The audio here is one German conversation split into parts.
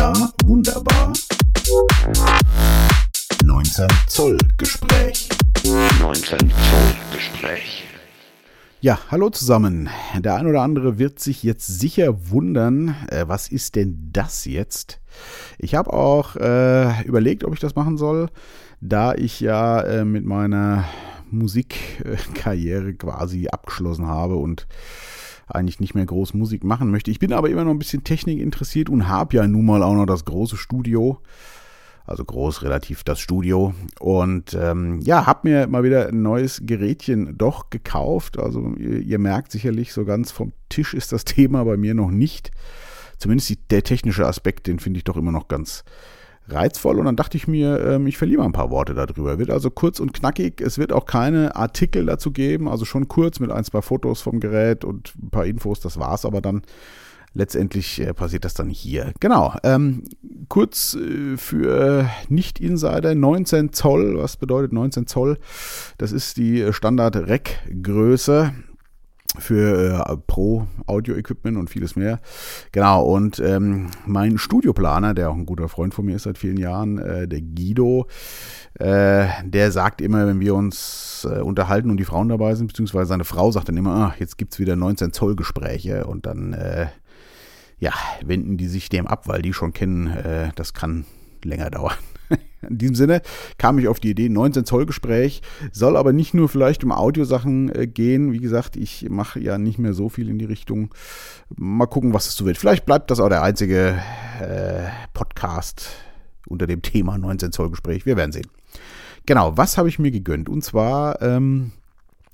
Da wunderbar. 19 Zoll Gespräch. 19 Zoll Gespräch. Ja, hallo zusammen. Der ein oder andere wird sich jetzt sicher wundern, äh, was ist denn das jetzt? Ich habe auch äh, überlegt, ob ich das machen soll, da ich ja äh, mit meiner Musikkarriere quasi abgeschlossen habe und eigentlich nicht mehr groß Musik machen möchte. Ich bin aber immer noch ein bisschen Technik interessiert und habe ja nun mal auch noch das große Studio. Also groß relativ das Studio. Und ähm, ja, habe mir mal wieder ein neues Gerätchen doch gekauft. Also ihr, ihr, merkt sicherlich, so ganz vom Tisch ist das Thema bei mir noch nicht. Zumindest die, der technische Aspekt, den finde ich doch immer noch ganz reizvoll und dann dachte ich mir, ähm, ich verliere mal ein paar Worte darüber. Wird also kurz und knackig. Es wird auch keine Artikel dazu geben, also schon kurz mit ein, zwei Fotos vom Gerät und ein paar Infos, das war's aber dann. Letztendlich äh, passiert das dann hier. Genau. Ähm, kurz äh, für Nicht-Insider 19 Zoll. Was bedeutet 19 Zoll? Das ist die Standard-Rack-Größe für äh, Pro Audio Equipment und vieles mehr. Genau, und ähm, mein Studioplaner, der auch ein guter Freund von mir ist seit vielen Jahren, äh, der Guido, äh, der sagt immer, wenn wir uns äh, unterhalten und die Frauen dabei sind, beziehungsweise seine Frau sagt dann immer, ah, jetzt gibt es wieder 19 Zoll Gespräche und dann äh, ja, wenden die sich dem ab, weil die schon kennen, äh, das kann länger dauern. In diesem Sinne kam ich auf die Idee, 19 Zoll Gespräch, soll aber nicht nur vielleicht um Audiosachen äh, gehen. Wie gesagt, ich mache ja nicht mehr so viel in die Richtung. Mal gucken, was es so wird. Vielleicht bleibt das auch der einzige äh, Podcast unter dem Thema 19 Zoll Gespräch. Wir werden sehen. Genau, was habe ich mir gegönnt? Und zwar, ähm,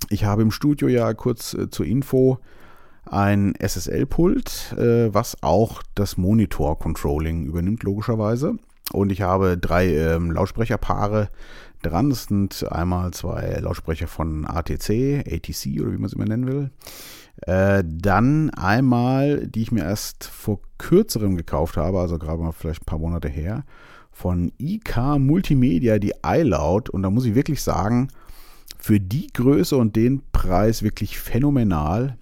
ich habe im Studio ja kurz äh, zur Info ein SSL-Pult, äh, was auch das Monitor-Controlling übernimmt, logischerweise. Und ich habe drei ähm, Lautsprecherpaare dran. Das sind einmal zwei Lautsprecher von ATC, ATC oder wie man es immer nennen will. Äh, dann einmal, die ich mir erst vor kürzerem gekauft habe, also gerade mal vielleicht ein paar Monate her, von IK Multimedia, die iLoud. Und da muss ich wirklich sagen, für die Größe und den Preis wirklich phänomenal.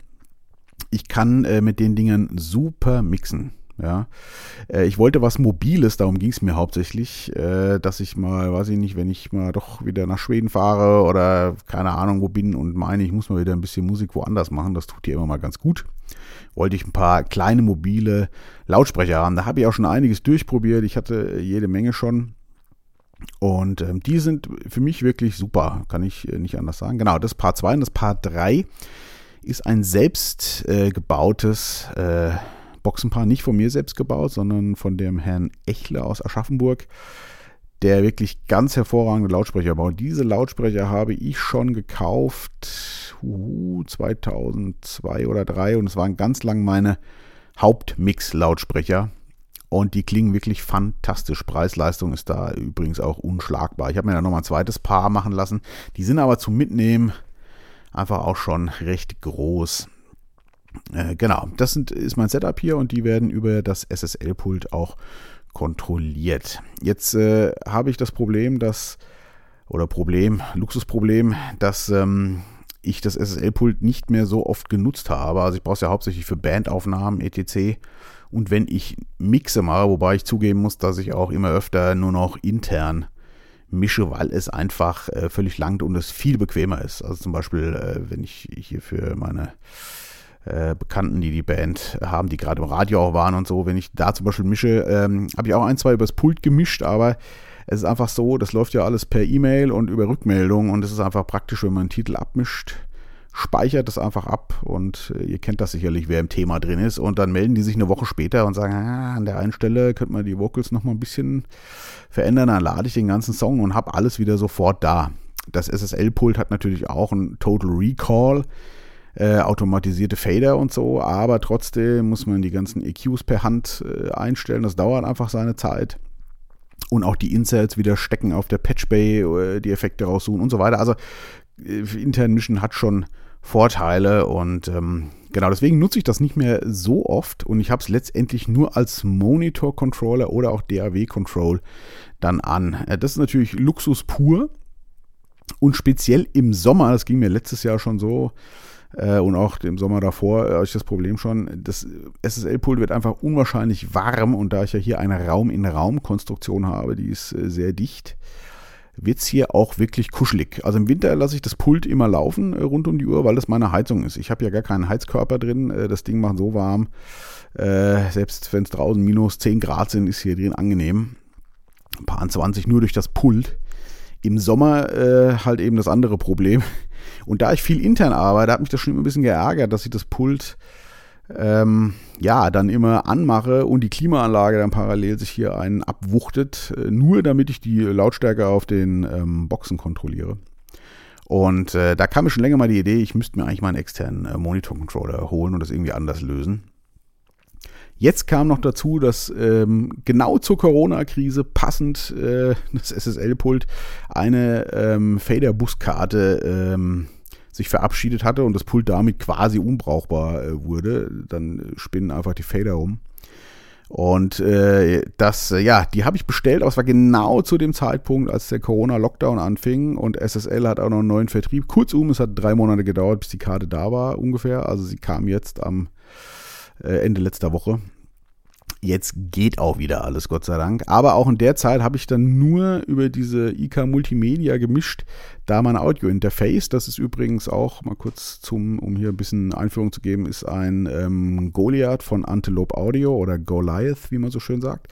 Ich kann äh, mit den Dingen super mixen. Ja, äh, ich wollte was Mobiles, darum ging es mir hauptsächlich, äh, dass ich mal, weiß ich nicht, wenn ich mal doch wieder nach Schweden fahre oder keine Ahnung wo bin und meine, ich muss mal wieder ein bisschen Musik woanders machen, das tut dir immer mal ganz gut. Wollte ich ein paar kleine mobile Lautsprecher haben. Da habe ich auch schon einiges durchprobiert. Ich hatte jede Menge schon. Und ähm, die sind für mich wirklich super, kann ich äh, nicht anders sagen. Genau, das Paar 2 und das Paar 3 ist ein selbst äh, gebautes äh, Boxenpaar nicht von mir selbst gebaut, sondern von dem Herrn Echler aus Aschaffenburg, der wirklich ganz hervorragende Lautsprecher baut. Diese Lautsprecher habe ich schon gekauft uh, 2002 oder 2003 und es waren ganz lang meine Hauptmix-Lautsprecher. Und die klingen wirklich fantastisch. Preis-Leistung ist da übrigens auch unschlagbar. Ich habe mir da nochmal ein zweites Paar machen lassen. Die sind aber zum Mitnehmen einfach auch schon recht groß. Äh, genau, das sind, ist mein Setup hier und die werden über das SSL-Pult auch kontrolliert. Jetzt äh, habe ich das Problem, dass, oder Problem, Luxusproblem, dass ähm, ich das SSL-Pult nicht mehr so oft genutzt habe. Also ich brauche es ja hauptsächlich für Bandaufnahmen, etc. Und wenn ich mixe mal, wobei ich zugeben muss, dass ich auch immer öfter nur noch intern mische, weil es einfach äh, völlig langt und es viel bequemer ist. Also zum Beispiel, äh, wenn ich hier für meine äh, Bekannten, die die Band haben, die gerade im Radio auch waren und so. Wenn ich da zum Beispiel mische, ähm, habe ich auch ein, zwei übers Pult gemischt, aber es ist einfach so, das läuft ja alles per E-Mail und über Rückmeldung und es ist einfach praktisch, wenn man einen Titel abmischt, speichert das einfach ab und äh, ihr kennt das sicherlich, wer im Thema drin ist und dann melden die sich eine Woche später und sagen, ah, an der einen Stelle könnte man die Vocals noch mal ein bisschen verändern, dann lade ich den ganzen Song und habe alles wieder sofort da. Das SSL-Pult hat natürlich auch einen Total Recall äh, automatisierte Fader und so, aber trotzdem muss man die ganzen EQs per Hand äh, einstellen. Das dauert einfach seine Zeit. Und auch die Inserts wieder stecken auf der Patch Bay, äh, die Effekte raussuchen und so weiter. Also äh, intern Mischen hat schon Vorteile und ähm, genau deswegen nutze ich das nicht mehr so oft und ich habe es letztendlich nur als Monitor-Controller oder auch DAW-Control dann an. Äh, das ist natürlich Luxus pur und speziell im Sommer, das ging mir letztes Jahr schon so, äh, und auch im Sommer davor äh, ich das Problem schon. Das SSL-Pult wird einfach unwahrscheinlich warm und da ich ja hier eine Raum-in-Raum-Konstruktion habe, die ist äh, sehr dicht, wird es hier auch wirklich kuschelig. Also im Winter lasse ich das Pult immer laufen äh, rund um die Uhr, weil das meine Heizung ist. Ich habe ja gar keinen Heizkörper drin. Äh, das Ding macht so warm. Äh, selbst wenn es draußen minus 10 Grad sind, ist hier drin angenehm. Ein paar 20 nur durch das Pult. Im Sommer äh, halt eben das andere Problem. Und da ich viel intern arbeite, hat mich das schon immer ein bisschen geärgert, dass ich das Pult ähm, ja, dann immer anmache und die Klimaanlage dann parallel sich hier einen abwuchtet, äh, nur damit ich die Lautstärke auf den ähm, Boxen kontrolliere. Und äh, da kam mir schon länger mal die Idee, ich müsste mir eigentlich mal einen externen äh, Monitor-Controller holen und das irgendwie anders lösen. Jetzt kam noch dazu, dass ähm, genau zur Corona-Krise passend äh, das SSL-Pult eine ähm, Fader-Buskarte ähm, sich verabschiedet hatte und das Pult damit quasi unbrauchbar äh, wurde. Dann spinnen einfach die Fader um. Und äh, das, ja, die habe ich bestellt, aber es war genau zu dem Zeitpunkt, als der Corona-Lockdown anfing und SSL hat auch noch einen neuen Vertrieb. Kurzum, es hat drei Monate gedauert, bis die Karte da war ungefähr. Also sie kam jetzt am äh, Ende letzter Woche. Jetzt geht auch wieder alles, Gott sei Dank. Aber auch in der Zeit habe ich dann nur über diese IK Multimedia gemischt, da mein Audio-Interface, das ist übrigens auch, mal kurz zum, um hier ein bisschen Einführung zu geben, ist ein ähm, Goliath von Antelope Audio oder Goliath, wie man so schön sagt.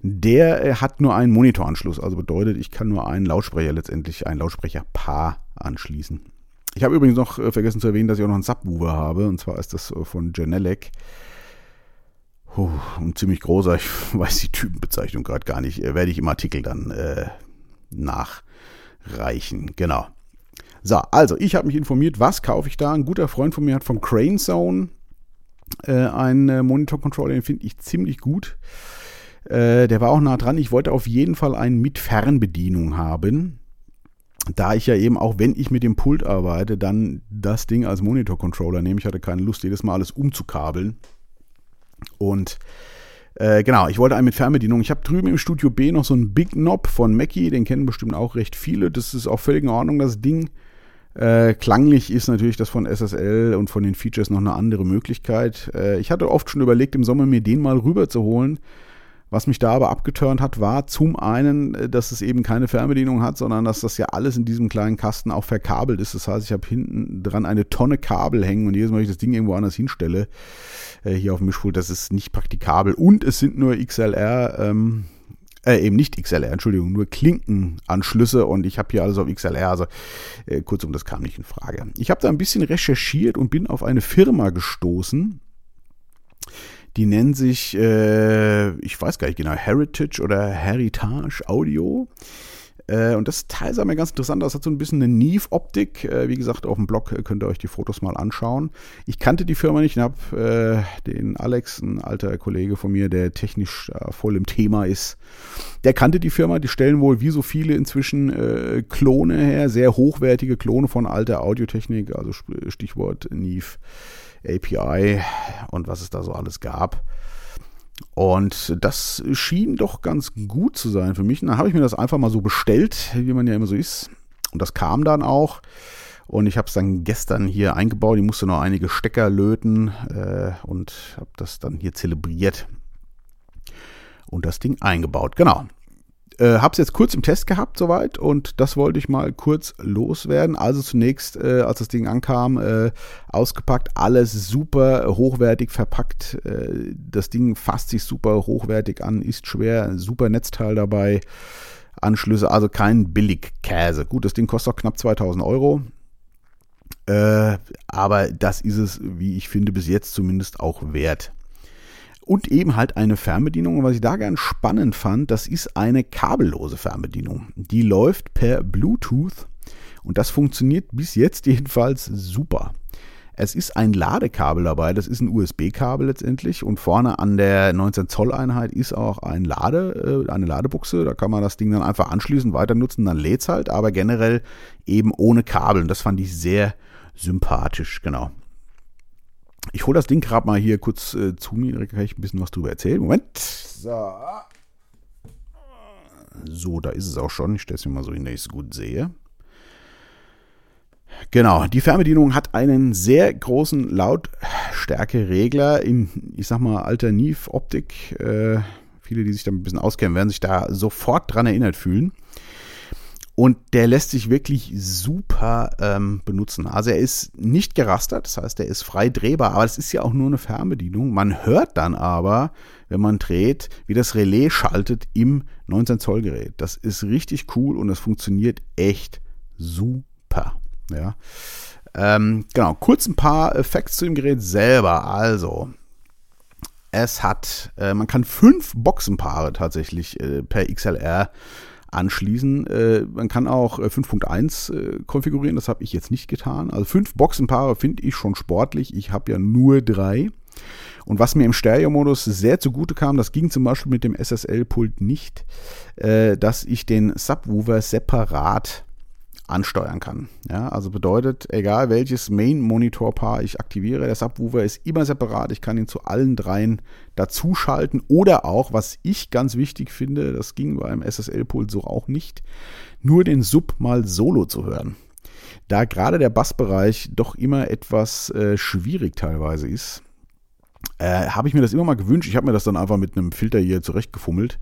Der äh, hat nur einen Monitoranschluss, also bedeutet, ich kann nur einen Lautsprecher letztendlich, ein Lautsprecherpaar anschließen. Ich habe übrigens noch äh, vergessen zu erwähnen, dass ich auch noch einen Subwoofer habe, und zwar ist das äh, von Genelec. Puh, ein ziemlich großer, ich weiß die Typenbezeichnung gerade gar nicht, äh, werde ich im Artikel dann äh, nachreichen. Genau. So, also ich habe mich informiert, was kaufe ich da? Ein guter Freund von mir hat von Crane Zone äh, einen äh, Monitor-Controller, den finde ich ziemlich gut. Äh, der war auch nah dran. Ich wollte auf jeden Fall einen mit Fernbedienung haben. Da ich ja eben auch, wenn ich mit dem Pult arbeite, dann das Ding als Monitor-Controller nehme. Ich hatte keine Lust, jedes Mal alles umzukabeln. Und äh, genau, ich wollte einen mit Fernbedienung. Ich habe drüben im Studio B noch so einen Big Knob von Mackie, den kennen bestimmt auch recht viele. Das ist auch völlig in Ordnung, das Ding. Äh, klanglich ist natürlich das von SSL und von den Features noch eine andere Möglichkeit. Äh, ich hatte oft schon überlegt, im Sommer mir den mal rüber zu holen. Was mich da aber abgeturnt hat, war zum einen, äh, dass es eben keine Fernbedienung hat, sondern dass das ja alles in diesem kleinen Kasten auch verkabelt ist. Das heißt, ich habe hinten dran eine Tonne Kabel hängen und jedes Mal, wenn ich das Ding irgendwo anders hinstelle, äh, hier auf dem Mischpult, das ist nicht praktikabel. Und es sind nur XLR, ähm, äh, eben nicht XLR, Entschuldigung, nur Klinkenanschlüsse und ich habe hier alles auf XLR, also äh, kurzum, das kam nicht in Frage. Ich habe da ein bisschen recherchiert und bin auf eine Firma gestoßen, die nennen sich, äh, ich weiß gar nicht genau, Heritage oder Heritage Audio. Äh, und das Teil sah mir ganz interessant aus. Hat so ein bisschen eine Neve-Optik. Äh, wie gesagt, auf dem Blog äh, könnt ihr euch die Fotos mal anschauen. Ich kannte die Firma nicht und habe äh, den Alex, ein alter Kollege von mir, der technisch äh, voll im Thema ist. Der kannte die Firma. Die stellen wohl wie so viele inzwischen äh, Klone her, sehr hochwertige Klone von alter Audiotechnik, also Stichwort Neve. API und was es da so alles gab. Und das schien doch ganz gut zu sein für mich. Und dann habe ich mir das einfach mal so bestellt, wie man ja immer so ist. Und das kam dann auch. Und ich habe es dann gestern hier eingebaut. Ich musste noch einige Stecker löten äh, und habe das dann hier zelebriert und das Ding eingebaut. Genau. Äh, habe es jetzt kurz im Test gehabt soweit und das wollte ich mal kurz loswerden. Also zunächst, äh, als das Ding ankam, äh, ausgepackt, alles super hochwertig verpackt. Äh, das Ding fasst sich super hochwertig an, ist schwer, super Netzteil dabei. Anschlüsse, also kein Billigkäse. Gut, das Ding kostet auch knapp 2000 Euro. Äh, aber das ist es, wie ich finde, bis jetzt zumindest auch wert und eben halt eine Fernbedienung. Und was ich da ganz spannend fand, das ist eine kabellose Fernbedienung. Die läuft per Bluetooth und das funktioniert bis jetzt jedenfalls super. Es ist ein Ladekabel dabei, das ist ein USB-Kabel letztendlich und vorne an der 19 Zoll Einheit ist auch ein Lade, äh, eine Ladebuchse, da kann man das Ding dann einfach anschließen, weiter nutzen, dann lädt es halt, aber generell eben ohne Kabel und das fand ich sehr sympathisch, genau. Ich hole das Ding gerade mal hier kurz äh, zu mir, kann ich ein bisschen was drüber erzählen. Moment. So. So, da ist es auch schon. Ich stelle es mir mal so hin, dass ich es gut sehe. Genau, die Fernbedienung hat einen sehr großen Lautstärkeregler in, ich sag mal, Alternativ-Optik. Äh, viele, die sich da ein bisschen auskennen, werden sich da sofort dran erinnert fühlen. Und der lässt sich wirklich super ähm, benutzen. Also er ist nicht gerastert, das heißt, er ist frei drehbar, aber es ist ja auch nur eine Fernbedienung. Man hört dann aber, wenn man dreht, wie das Relais schaltet im 19 Zoll Gerät. Das ist richtig cool und das funktioniert echt super. Ja. Ähm, genau, kurz ein paar Facts zu dem Gerät selber. Also, es hat, äh, man kann fünf Boxenpaare tatsächlich äh, per XLR anschließen. Äh, man kann auch 5.1 äh, äh, konfigurieren, das habe ich jetzt nicht getan. Also fünf Boxenpaare finde ich schon sportlich. Ich habe ja nur drei. Und was mir im Stereo-Modus sehr zugute kam, das ging zum Beispiel mit dem SSL-Pult nicht, äh, dass ich den Subwoofer separat ansteuern kann. Ja, also bedeutet, egal welches Main-Monitor-Paar ich aktiviere, der Subwoofer ist immer separat. Ich kann ihn zu allen dreien dazuschalten oder auch, was ich ganz wichtig finde, das ging beim SSL-Pult so auch nicht, nur den Sub mal solo zu hören. Da gerade der Bassbereich doch immer etwas äh, schwierig teilweise ist, äh, habe ich mir das immer mal gewünscht. Ich habe mir das dann einfach mit einem Filter hier zurechtgefummelt.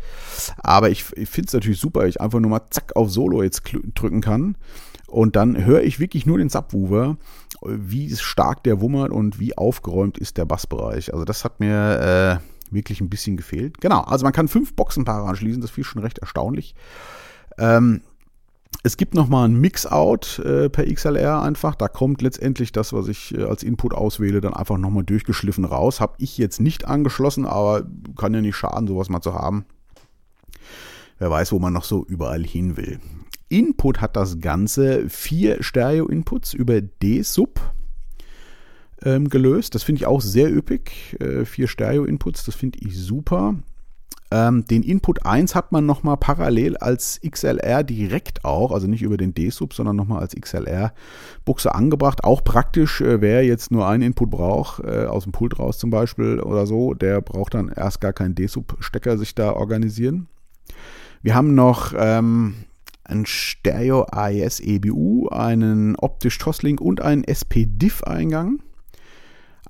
Aber ich, ich finde es natürlich super, ich einfach nur mal zack auf Solo jetzt drücken kann. Und dann höre ich wirklich nur den Subwoofer, wie stark der wummert und wie aufgeräumt ist der Bassbereich. Also das hat mir äh, wirklich ein bisschen gefehlt. Genau, also man kann fünf Boxenpaare anschließen, das ich schon recht erstaunlich. Ähm, es gibt nochmal ein Mix-Out äh, per XLR einfach. Da kommt letztendlich das, was ich äh, als Input auswähle, dann einfach nochmal durchgeschliffen raus. Habe ich jetzt nicht angeschlossen, aber kann ja nicht schaden, sowas mal zu haben. Wer weiß, wo man noch so überall hin will. Input hat das Ganze vier Stereo-Inputs über D-Sub ähm, gelöst. Das finde ich auch sehr üppig. Äh, vier Stereo-Inputs, das finde ich super. Ähm, den Input 1 hat man nochmal parallel als XLR direkt auch, also nicht über den D-Sub, sondern nochmal als XLR-Buchse angebracht. Auch praktisch, äh, wer jetzt nur einen Input braucht, äh, aus dem Pult raus zum Beispiel oder so, der braucht dann erst gar keinen D-Sub-Stecker sich da organisieren. Wir haben noch ähm, ein Stereo AES EBU, einen optisch Toslink und einen SP-Diff-Eingang.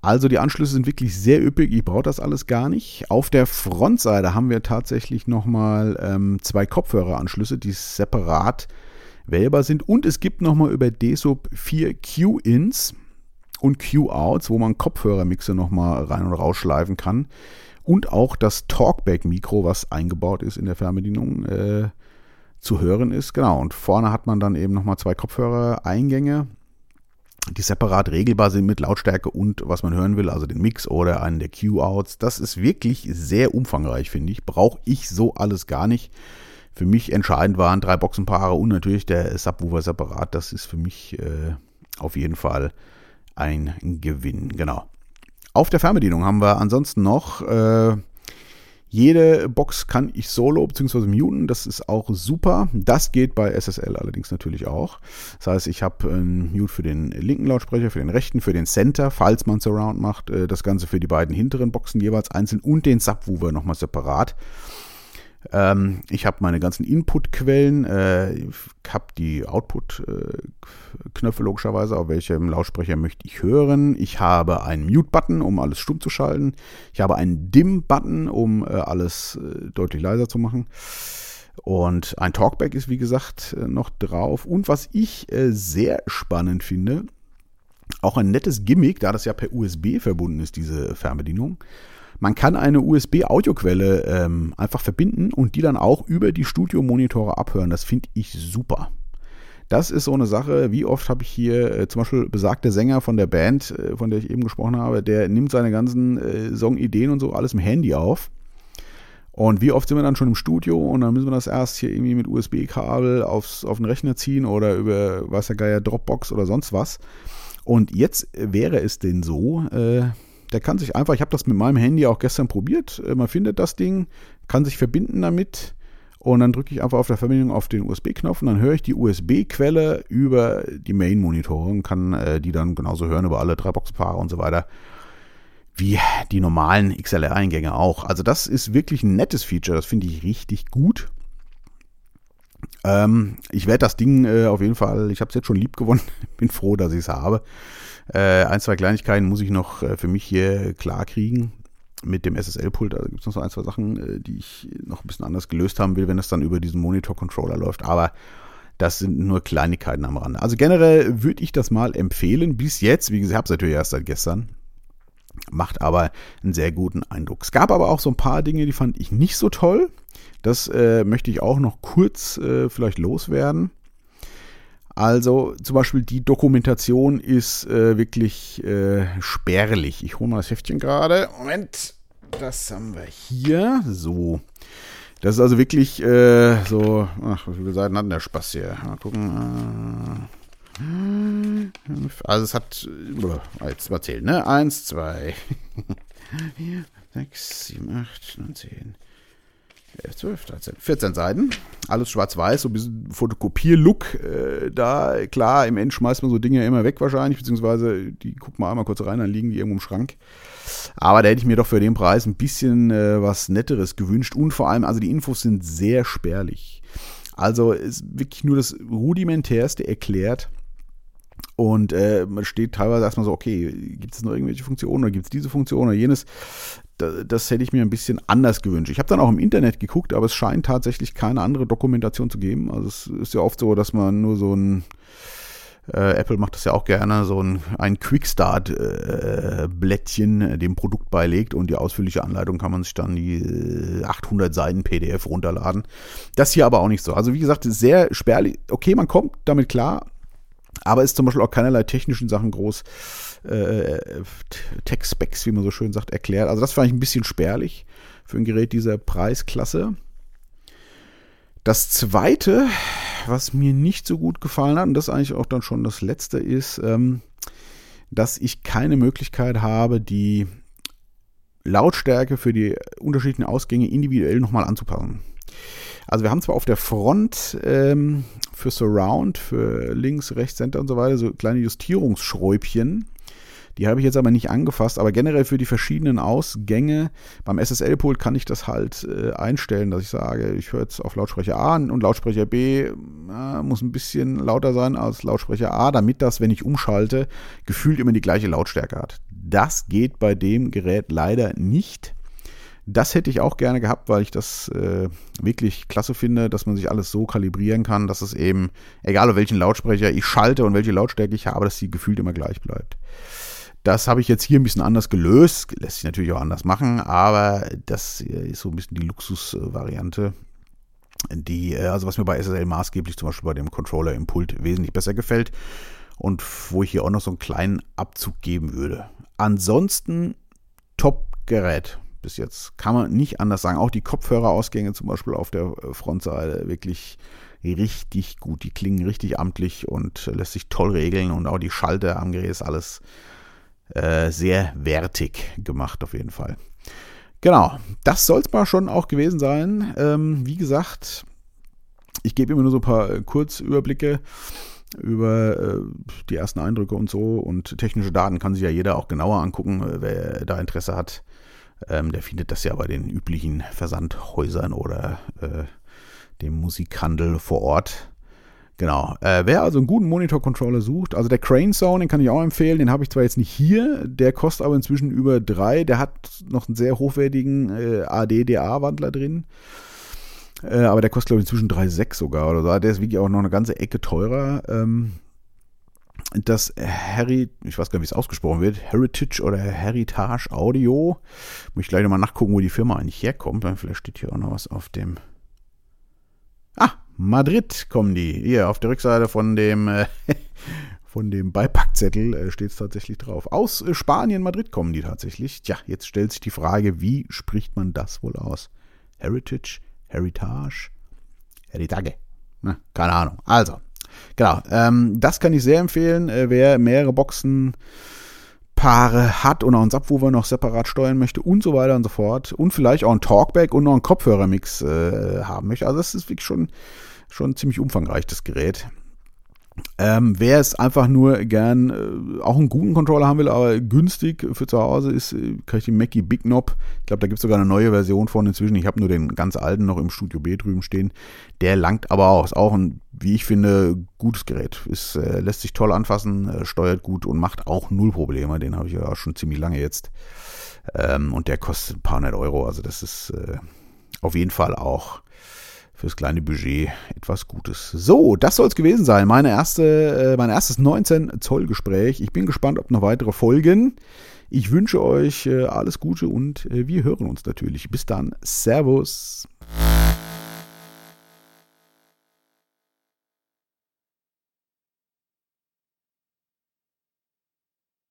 Also die Anschlüsse sind wirklich sehr üppig. Ich brauche das alles gar nicht. Auf der Frontseite haben wir tatsächlich nochmal ähm, zwei Kopfhöreranschlüsse, die separat wählbar sind. Und es gibt nochmal über DSUB vier Q-Ins und Q-Outs, wo man Kopfhörermixe nochmal rein und rausschleifen kann. Und auch das Talkback-Mikro, was eingebaut ist in der Fernbedienung, äh, zu hören ist. Genau, und vorne hat man dann eben nochmal zwei Kopfhörereingänge die separat regelbar sind mit Lautstärke und was man hören will, also den Mix oder einen der Q-Outs. Das ist wirklich sehr umfangreich, finde ich. Brauche ich so alles gar nicht. Für mich entscheidend waren drei Boxenpaare und natürlich der Subwoofer separat. Das ist für mich äh, auf jeden Fall ein Gewinn. Genau. Auf der Fernbedienung haben wir ansonsten noch äh, jede Box kann ich solo bzw. muten, das ist auch super. Das geht bei SSL allerdings natürlich auch. Das heißt, ich habe einen Mute für den linken Lautsprecher, für den rechten, für den Center, falls man Surround macht, äh, das Ganze für die beiden hinteren Boxen jeweils einzeln und den Subwoofer nochmal separat. Ähm, ich habe meine ganzen Input-Quellen, äh, ich habe die Output-Knöpfe logischerweise, auf welchem Lautsprecher möchte ich hören. Ich habe einen Mute-Button, um alles stumm zu schalten. Ich habe einen Dim-Button, um äh, alles äh, deutlich leiser zu machen. Und ein Talkback ist, wie gesagt, äh, noch drauf. Und was ich äh, sehr spannend finde, auch ein nettes Gimmick, da das ja per USB verbunden ist, diese Fernbedienung. Man kann eine USB-Audioquelle ähm, einfach verbinden und die dann auch über die Studiomonitore abhören. Das finde ich super. Das ist so eine Sache, wie oft habe ich hier äh, zum Beispiel besagter Sänger von der Band, äh, von der ich eben gesprochen habe, der nimmt seine ganzen äh, Songideen und so alles im Handy auf. Und wie oft sind wir dann schon im Studio und dann müssen wir das erst hier irgendwie mit USB-Kabel auf den Rechner ziehen oder über, weiß der Geier, Dropbox oder sonst was. Und jetzt wäre es denn so, äh, der kann sich einfach, ich habe das mit meinem Handy auch gestern probiert, äh, man findet das Ding, kann sich verbinden damit und dann drücke ich einfach auf der Verbindung auf den USB-Knopf und dann höre ich die USB-Quelle über die Main-Monitore und kann äh, die dann genauso hören über alle drei Boxpaare und so weiter wie die normalen XLR-Eingänge auch. Also das ist wirklich ein nettes Feature, das finde ich richtig gut. Ähm, ich werde das Ding äh, auf jeden Fall, ich habe es jetzt schon lieb gewonnen, bin froh, dass ich es habe. Äh, ein, zwei Kleinigkeiten muss ich noch äh, für mich hier klar kriegen mit dem SSL-Pult. Da gibt es noch so ein, zwei Sachen, äh, die ich noch ein bisschen anders gelöst haben will, wenn es dann über diesen Monitor-Controller läuft. Aber das sind nur Kleinigkeiten am Rande. Also generell würde ich das mal empfehlen. Bis jetzt, wie gesagt, habe es natürlich erst seit gestern. Macht aber einen sehr guten Eindruck. Es gab aber auch so ein paar Dinge, die fand ich nicht so toll. Das äh, möchte ich auch noch kurz äh, vielleicht loswerden. Also zum Beispiel die Dokumentation ist äh, wirklich äh, spärlich. Ich hole mal das Heftchen gerade. Moment, das haben wir hier. So. Das ist also wirklich äh, so, ach, wie viele Seiten hat denn der Spaß hier? Mal gucken. Äh, also es hat, jetzt mal zählen, ne? Eins, zwei, vier, sechs, sieben, acht, neun, zehn. 11, 12, 13, 14 Seiten. Alles schwarz-weiß, so ein bisschen Fotokopier-Look. Äh, da, klar, im End schmeißt man so Dinge immer weg wahrscheinlich, beziehungsweise die guckt man einmal kurz rein, dann liegen die irgendwo im Schrank. Aber da hätte ich mir doch für den Preis ein bisschen äh, was Netteres gewünscht. Und vor allem, also die Infos sind sehr spärlich. Also ist wirklich nur das Rudimentärste erklärt. Und äh, man steht teilweise erstmal so, okay, gibt es noch irgendwelche Funktionen oder gibt es diese Funktion oder jenes? Das, das hätte ich mir ein bisschen anders gewünscht. Ich habe dann auch im Internet geguckt, aber es scheint tatsächlich keine andere Dokumentation zu geben. Also es ist ja oft so, dass man nur so ein äh, Apple macht das ja auch gerne, so ein, ein Quickstart-Blättchen äh, dem Produkt beilegt und die ausführliche Anleitung kann man sich dann die 800 äh, Seiten PDF runterladen. Das hier aber auch nicht so. Also wie gesagt, sehr spärlich. Okay, man kommt damit klar, aber ist zum Beispiel auch keinerlei technischen Sachen groß äh, Tech-Specs, wie man so schön sagt, erklärt. Also das fand ich ein bisschen spärlich für ein Gerät dieser Preisklasse. Das zweite, was mir nicht so gut gefallen hat, und das eigentlich auch dann schon das letzte ist, ähm, dass ich keine Möglichkeit habe, die Lautstärke für die unterschiedlichen Ausgänge individuell nochmal anzupassen. Also wir haben zwar auf der Front ähm, für Surround, für links, rechts, Center und so weiter so kleine Justierungsschräubchen. Die habe ich jetzt aber nicht angefasst, aber generell für die verschiedenen Ausgänge beim SSL-Pult kann ich das halt äh, einstellen, dass ich sage, ich höre jetzt auf Lautsprecher A und Lautsprecher B äh, muss ein bisschen lauter sein als Lautsprecher A, damit das, wenn ich umschalte, gefühlt immer die gleiche Lautstärke hat. Das geht bei dem Gerät leider nicht. Das hätte ich auch gerne gehabt, weil ich das äh, wirklich klasse finde, dass man sich alles so kalibrieren kann, dass es eben, egal auf welchen Lautsprecher ich schalte und welche Lautstärke ich habe, dass sie gefühlt immer gleich bleibt. Das habe ich jetzt hier ein bisschen anders gelöst. Lässt sich natürlich auch anders machen, aber das ist so ein bisschen die Luxusvariante. Die, äh, also was mir bei SSL maßgeblich zum Beispiel bei dem Controller im Pult wesentlich besser gefällt und wo ich hier auch noch so einen kleinen Abzug geben würde. Ansonsten Top-Gerät bis jetzt. Kann man nicht anders sagen. Auch die Kopfhörerausgänge zum Beispiel auf der äh, Frontseite wirklich richtig gut. Die klingen richtig amtlich und lässt sich toll regeln. Und auch die Schalter am Gerät ist alles äh, sehr wertig gemacht auf jeden Fall. Genau, das soll es mal schon auch gewesen sein. Ähm, wie gesagt, ich gebe immer nur so ein paar äh, Kurzüberblicke über äh, die ersten Eindrücke und so. Und technische Daten kann sich ja jeder auch genauer angucken, äh, wer da Interesse hat. Ähm, der findet das ja bei den üblichen Versandhäusern oder äh, dem Musikhandel vor Ort. Genau. Äh, wer also einen guten Monitor-Controller sucht, also der Crane Zone, den kann ich auch empfehlen. Den habe ich zwar jetzt nicht hier, der kostet aber inzwischen über drei. Der hat noch einen sehr hochwertigen äh, AD-DA-Wandler drin. Äh, aber der kostet, glaube ich, inzwischen 3,6 sogar oder so. Der ist wirklich auch noch eine ganze Ecke teurer. Ähm, das Harry, ich weiß gar nicht, wie es ausgesprochen wird, Heritage oder Heritage Audio. Muss ich gleich nochmal nachgucken, wo die Firma eigentlich herkommt. Vielleicht steht hier auch noch was auf dem. Ah, Madrid kommen die. Hier auf der Rückseite von dem, äh, von dem Beipackzettel äh, steht es tatsächlich drauf. Aus äh, Spanien, Madrid kommen die tatsächlich. Tja, jetzt stellt sich die Frage, wie spricht man das wohl aus? Heritage, Heritage, Heritage. Na, keine Ahnung. Also, Genau, ähm, das kann ich sehr empfehlen. Äh, wer mehrere Boxen Paare hat und auch einen Subwoofer noch separat steuern möchte und so weiter und so fort und vielleicht auch ein Talkback und noch einen Kopfhörermix äh, haben möchte. Also das ist wirklich schon, schon ziemlich umfangreich, das Gerät. Ähm, wer es einfach nur gern äh, auch einen guten Controller haben will, aber günstig für zu Hause ist, äh, kann ich den Mackie Big Knob. Ich glaube, da gibt es sogar eine neue Version von inzwischen. Ich habe nur den ganz alten noch im Studio B drüben stehen. Der langt aber auch. Ist auch ein, wie ich finde, gutes Gerät. Ist, äh, lässt sich toll anfassen, äh, steuert gut und macht auch null Probleme. Den habe ich ja auch schon ziemlich lange jetzt. Ähm, und der kostet ein paar hundert Euro. Also das ist äh, auf jeden Fall auch fürs kleine Budget etwas Gutes. So, das soll es gewesen sein. Meine erste, äh, mein erstes 19 Zoll Gespräch. Ich bin gespannt, ob noch weitere folgen. Ich wünsche euch äh, alles Gute und äh, wir hören uns natürlich. Bis dann. Servus.